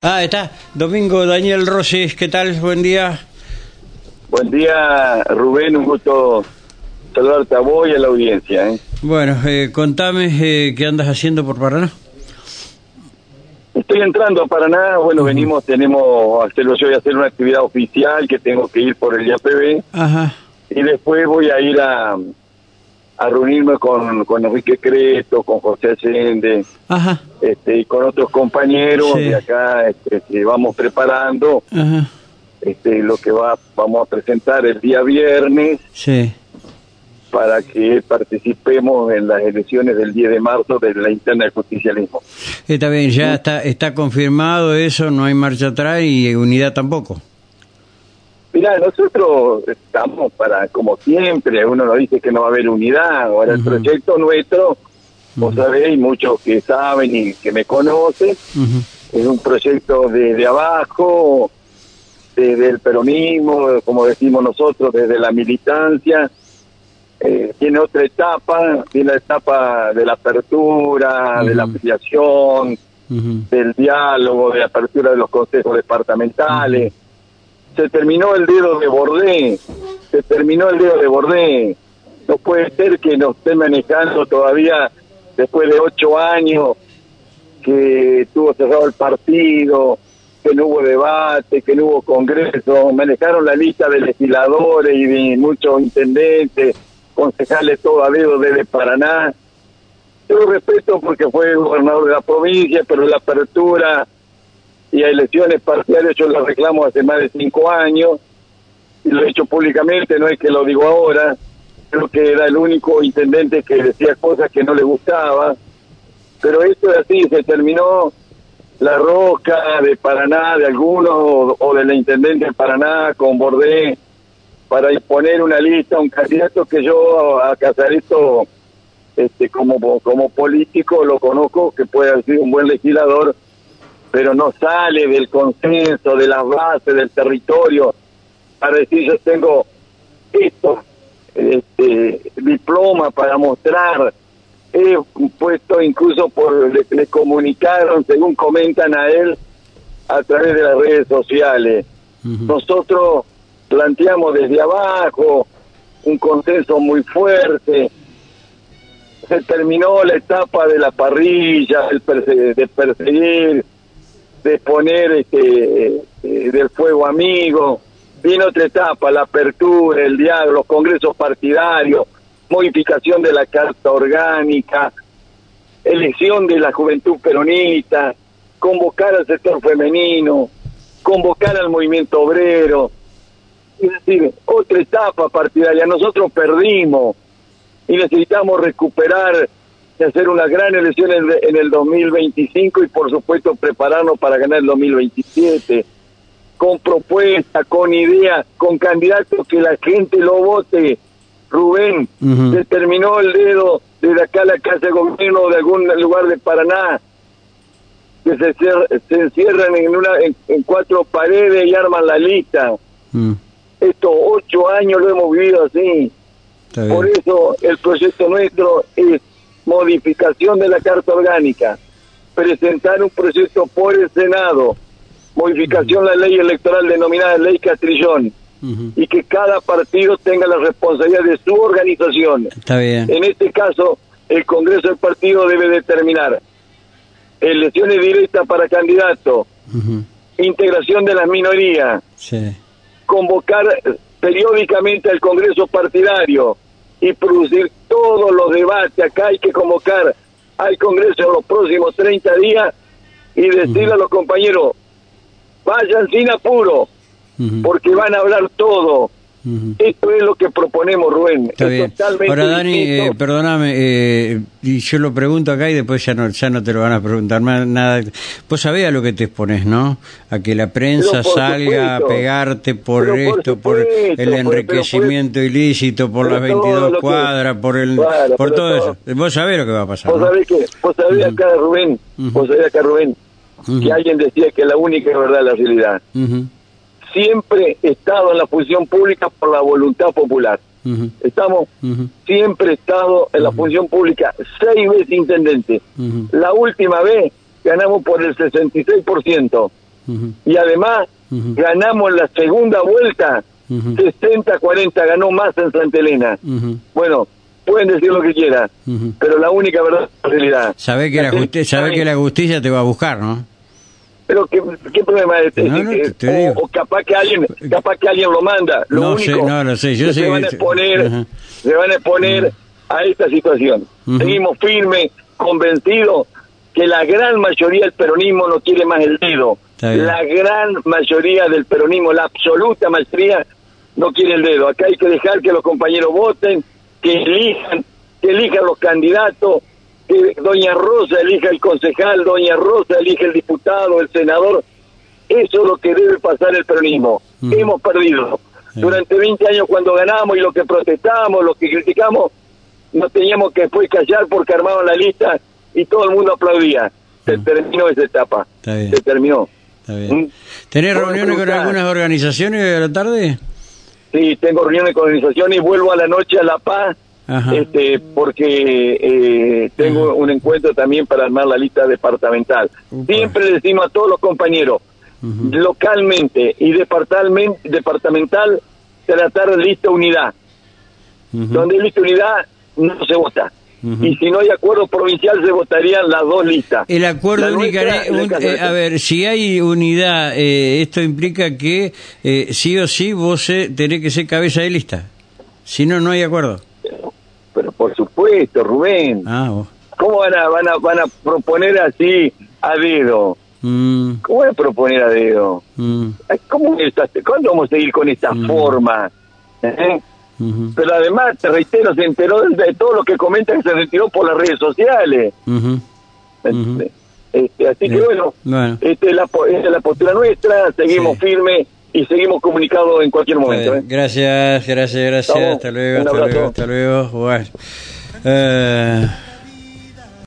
Ah, está. Domingo Daniel Rossi, ¿qué tal? Buen día. Buen día, Rubén. Un gusto saludarte a vos y a la audiencia. ¿eh? Bueno, eh, contame eh, qué andas haciendo por Paraná. Estoy entrando a Paraná. Bueno, venimos, tenemos, hacerlo yo voy a hacer una actividad oficial que tengo que ir por el IAPB. Ajá. Y después voy a ir a, a reunirme con, con Enrique Creto, con José Allende, Ajá. este, y con otros compañeros Sí. de acá este, que vamos preparando Ajá. este, lo que va vamos a presentar el día viernes Sí. para que participemos en las elecciones del 10 de marzo de la interna del justicialismo. Está bien, ya está, está confirmado eso, no hay marcha atrás y unidad tampoco. Mira, nosotros estamos para, como siempre, uno nos dice que no va a haber unidad, ahora el proyecto nuestro, vos sabéis, muchos que saben y que me conocen, es un proyecto desde abajo, desde el peronismo, como decimos nosotros, desde la militancia. Eh, tiene otra etapa, tiene la etapa de la apertura, de la ampliación, del diálogo, de apertura de los consejos departamentales. Se terminó el dedo de Bordé, se terminó el dedo de Bordé. No puede ser que nos esté manejando todavía después de ocho años que estuvo cerrado el partido, que no hubo debate, que no hubo congreso, manejaron la lista de legisladores y de muchos intendentes, concejales todo a dedo desde Paraná. Yo respeto porque fue gobernador de la provincia, pero la apertura y a elecciones parciales yo la reclamo hace más de cinco años y lo he hecho públicamente, no es que lo digo ahora, creo que era el único intendente que decía cosas que no le gustaba, pero esto es así, se terminó la roca de Paraná, de algunos, o, o de la intendente de Paraná con Bordé, para poner una lista, un candidato que yo a Casareto, este, como, como político lo conozco, que puede haber sido un buen legislador, pero no sale del consenso, de las bases, del territorio, para decir yo tengo esto, este, diploma para mostrar, he puesto incluso por, le, le comunicaron, según comentan a él, a través de las redes sociales. Nosotros planteamos desde abajo un consenso muy fuerte. Se terminó la etapa de la parrilla, del perse- de perseguir, de poner este, eh, del fuego amigo. Viene otra etapa, la apertura, el diálogo, los congresos partidarios, modificación de la carta orgánica, elección de la juventud peronista, convocar al sector femenino, convocar al movimiento obrero, es decir, otra etapa partidaria. Nosotros perdimos y necesitamos recuperar y hacer una gran elección en, en el 2025 y por supuesto prepararnos para ganar el 2027 con propuestas, con ideas, con candidatos que la gente lo vote. Rubén, se terminó el dedo desde acá a la casa de gobierno de algún lugar de Paraná, que se, se encierran en, una, en, en cuatro paredes y arman la lista. Mm, Estos ocho años lo hemos vivido así. Por eso el proyecto nuestro es modificación de la Carta Orgánica, presentar un proyecto por el Senado, modificación de la ley electoral denominada Ley Castrillón, y que cada partido tenga la responsabilidad de su organización. Está bien. En este caso, el Congreso del Partido debe determinar elecciones directas para candidatos, Ujú. integración de las minorías, Sí. convocar periódicamente al Congreso partidario y producir todos los debates. Acá hay que convocar al Congreso en los próximos 30 días y decirle a los compañeros, vayan sin apuro, porque van a hablar todo. Esto es lo que proponemos, Rubén. Está Es bien. totalmente Ahora, Dani, eh, perdóname, eh, y yo lo pregunto acá y después ya no, ya no te lo van a preguntar más nada. Vos sabés a lo que te expones, ¿no? A que la prensa salga a pegarte por esto, por, el pero- enriquecimiento ilícito, por las todo 22 lo que- cuadras, por el, Claro, por todo todo- eso. Vos sabés lo que va a pasar, Vos ¿no? sabés que, vos sabés acá, Rubén, vos sabés acá, Rubén, que alguien decía que la única verdad es la realidad. Siempre he estado en la función pública por la voluntad popular. Estamos siempre he estado en la función pública, seis veces intendente. La última vez ganamos por el 66%. Ujú. y además ganamos la segunda vuelta, Ujú. 60-40 ganó más en Santa Elena. Bueno, pueden decir lo que quieran, pero la única verdad es la realidad. Sabe que la, justi- sabe que la justicia te va a buscar, ¿no? Pero qué, qué problema es, No, no, te- te o, o capaz que alguien capaz que alguien lo manda. Lo No único sé, no lo sé, yo que sé se van a exponer se van a exponer a esta situación. Seguimos firmes convencidos que la gran mayoría del peronismo no quiere más el dedo. La gran mayoría del peronismo la absoluta mayoría no quiere el dedo. Acá hay que dejar que los compañeros voten que elijan que elijan los candidatos que doña Rosa elija el concejal, doña Rosa elige el diputado, el senador. Eso es lo que debe pasar el peronismo. Ujú. Hemos perdido. Sí. Durante 20 años cuando ganamos y lo que protestábamos, lo que criticamos, nos teníamos que después callar porque armaban la lista y todo el mundo aplaudía. Se Ujú. terminó esa etapa. Está bien. Se terminó. Está bien. Mm. ¿Tenés reuniones con algunas organizaciones a la tarde? Sí, tengo reuniones con organizaciones y vuelvo a la noche a La Paz, Ajá. este, porque eh, tengo un encuentro también para armar la lista departamental. Upa. Siempre le decimos a todos los compañeros, localmente y departamental, tratar de lista unidad. Donde hay lista unidad, no se vota. Y si no hay acuerdo provincial, se votarían las dos listas. El acuerdo única, un- eh, a ver, si hay unidad, eh, esto implica que eh, sí o sí vos eh, tenés que ser cabeza de lista. Si no, no hay acuerdo. Supuesto, Rubén. Ah. ¿Cómo van a, van a, van a proponer así a dedo? Mm, ¿Cómo van a proponer a dedo? mm, ¿Cómo es esta- ¿Cuándo vamos a seguir con esta Mm. forma? ¿Eh? Pero además, te reitero, se enteró de, todo lo que comentan que se retiró por las redes sociales. Ujú. Este, así que Bien. bueno, Bueno. este, es la, po- esta es la postura nuestra, seguimos Sí. firmes y seguimos comunicados en cualquier momento. ¿eh? Gracias, gracias, gracias. Hasta luego, Un hasta abrazo. luego, hasta luego. Bueno. Eh,